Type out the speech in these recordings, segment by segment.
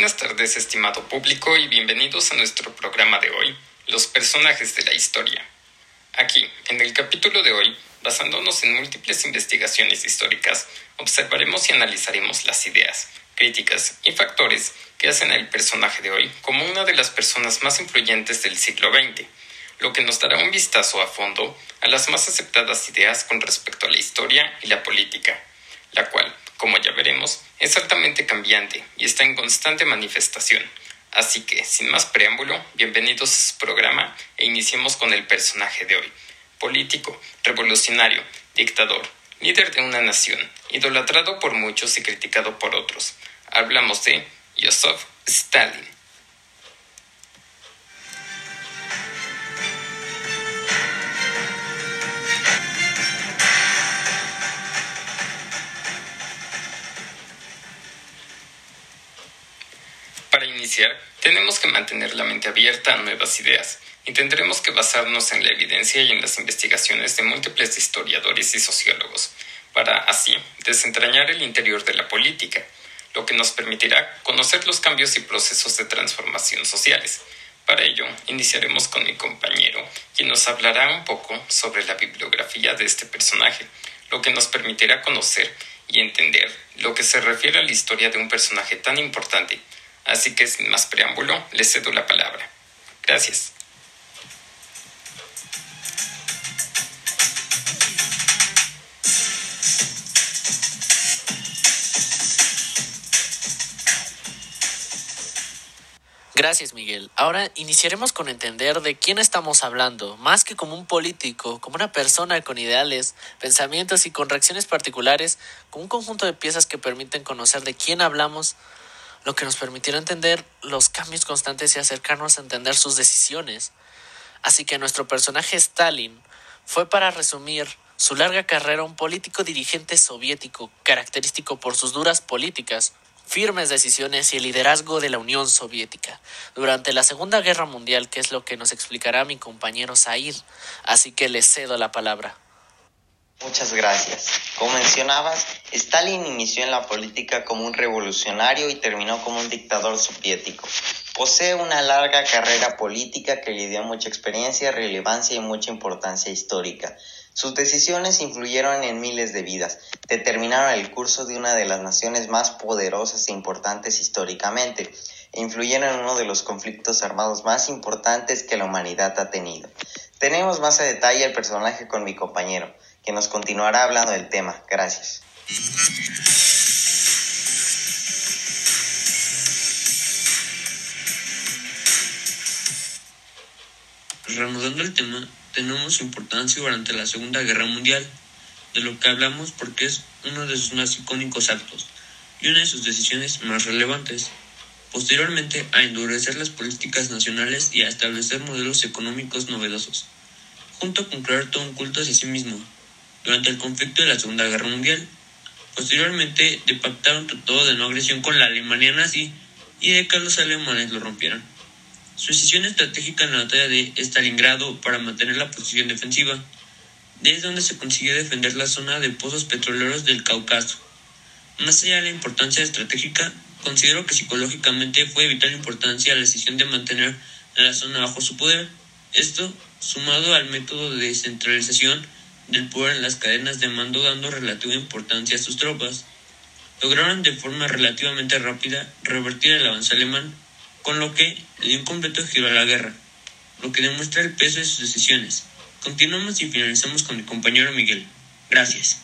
buenas tardes, estimado público, y bienvenidos a nuestro programa de hoy, Los personajes de la historia. Aquí, en el capítulo de hoy, basándonos en múltiples investigaciones históricas, observaremos y analizaremos las ideas, críticas y factores que hacen al personaje de hoy como una de las personas más influyentes del siglo XX, lo que nos dará un vistazo a fondo a las más aceptadas ideas con respecto a la historia y la política, la cual, como ya veremos, es altamente cambiante y está en constante manifestación. Así que, sin más preámbulo, bienvenidos a su programa e iniciemos con el personaje de hoy. Político, revolucionario, dictador, líder de una nación, idolatrado por muchos y criticado por otros. Hablamos de Joseph Stalin. Iniciar, tenemos que mantener la mente abierta a nuevas ideas y tendremos que basarnos en la evidencia y en las investigaciones de múltiples historiadores y sociólogos, para así desentrañar el interior de la política, lo que nos permitirá conocer los cambios y procesos de transformación sociales. Para ello, iniciaremos con mi compañero, quien nos hablará un poco sobre la bibliografía de este personaje, lo que nos permitirá conocer y entender lo que se refiere a la historia de un personaje tan importante Así que sin más preámbulo, le cedo la palabra. Gracias. Gracias, Miguel. Ahora iniciaremos con entender de quién estamos hablando, más que como un político, como una persona con ideales, pensamientos y con reacciones particulares, con un conjunto de piezas que permiten conocer de quién hablamos, lo que nos permitirá entender los cambios constantes y acercarnos a entender sus decisiones. Así que nuestro personaje Stalin fue, para resumir, su larga carrera un político dirigente soviético, característico por sus duras políticas, firmes decisiones y el liderazgo de la Unión Soviética durante la Segunda Guerra Mundial, que es lo que nos explicará mi compañero Said. Así que le cedo la palabra. Muchas gracias. Como mencionabas, Stalin inició en la política como un revolucionario y terminó como un dictador soviético. Posee una larga carrera política que le dio mucha experiencia, relevancia y mucha importancia histórica. Sus decisiones influyeron en miles de vidas, determinaron el curso de una de las naciones más poderosas e importantes históricamente, e influyeron en uno de los conflictos armados más importantes que la humanidad ha tenido. Tenemos más a detalle el personaje con mi compañero que nos continuará hablando del tema. Gracias. Reanudando el tema, tenemos su importancia durante la Segunda Guerra Mundial, de lo que hablamos porque es uno de sus más icónicos actos y una de sus decisiones más relevantes. Posteriormente, a endurecer las políticas nacionales y a establecer modelos económicos novedosos, junto con crear todo un culto hacia sí mismo, durante el conflicto de la Segunda Guerra Mundial. Posteriormente, de pactar un tratado de no agresión con la Alemania nazi y de que los alemanes lo rompieran. Su decisión estratégica en la batalla de Stalingrado para mantener la posición defensiva, desde donde se consiguió defender la zona de pozos petroleros del Cáucaso. Más allá de la importancia estratégica, considero que psicológicamente fue de vital importancia la decisión de mantener la zona bajo su poder. Esto, sumado al método de descentralización, del poder en las cadenas de mando dando relativa importancia a sus tropas. Lograron de forma relativamente rápida revertir el avance alemán, con lo que le dio un completo giro a la guerra, lo que demuestra el peso de sus decisiones. Continuamos y finalizamos con mi compañero Miguel. Gracias.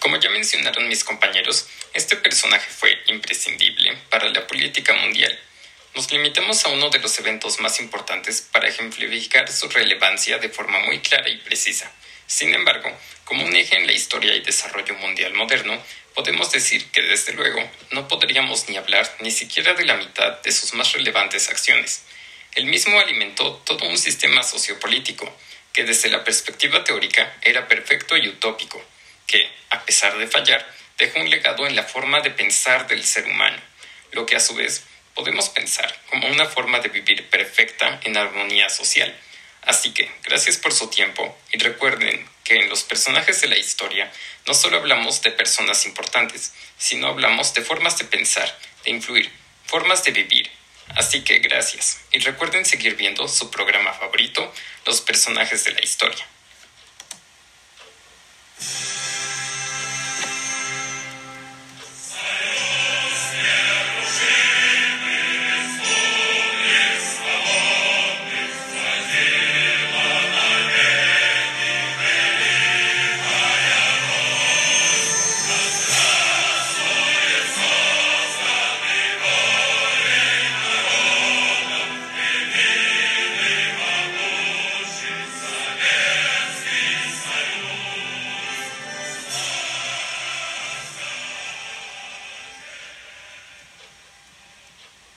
Como ya mencionaron mis compañeros, este personaje fue imprescindible para la política mundial. Nos limitamos a uno de los eventos más importantes para ejemplificar su relevancia de forma muy clara y precisa. Sin embargo, como un eje en la historia y desarrollo mundial moderno, podemos decir que desde luego no podríamos ni hablar ni siquiera de la mitad de sus más relevantes acciones. El mismo alimentó todo un sistema sociopolítico que desde la perspectiva teórica era perfecto y utópico que, a pesar de fallar, dejó un legado en la forma de pensar del ser humano, lo que a su vez podemos pensar como una forma de vivir perfecta en armonía social. Así que, gracias por su tiempo y recuerden que en los personajes de la historia no solo hablamos de personas importantes, sino hablamos de formas de pensar, de influir, formas de vivir. Así que gracias y recuerden seguir viendo su programa favorito, Los personajes de la historia.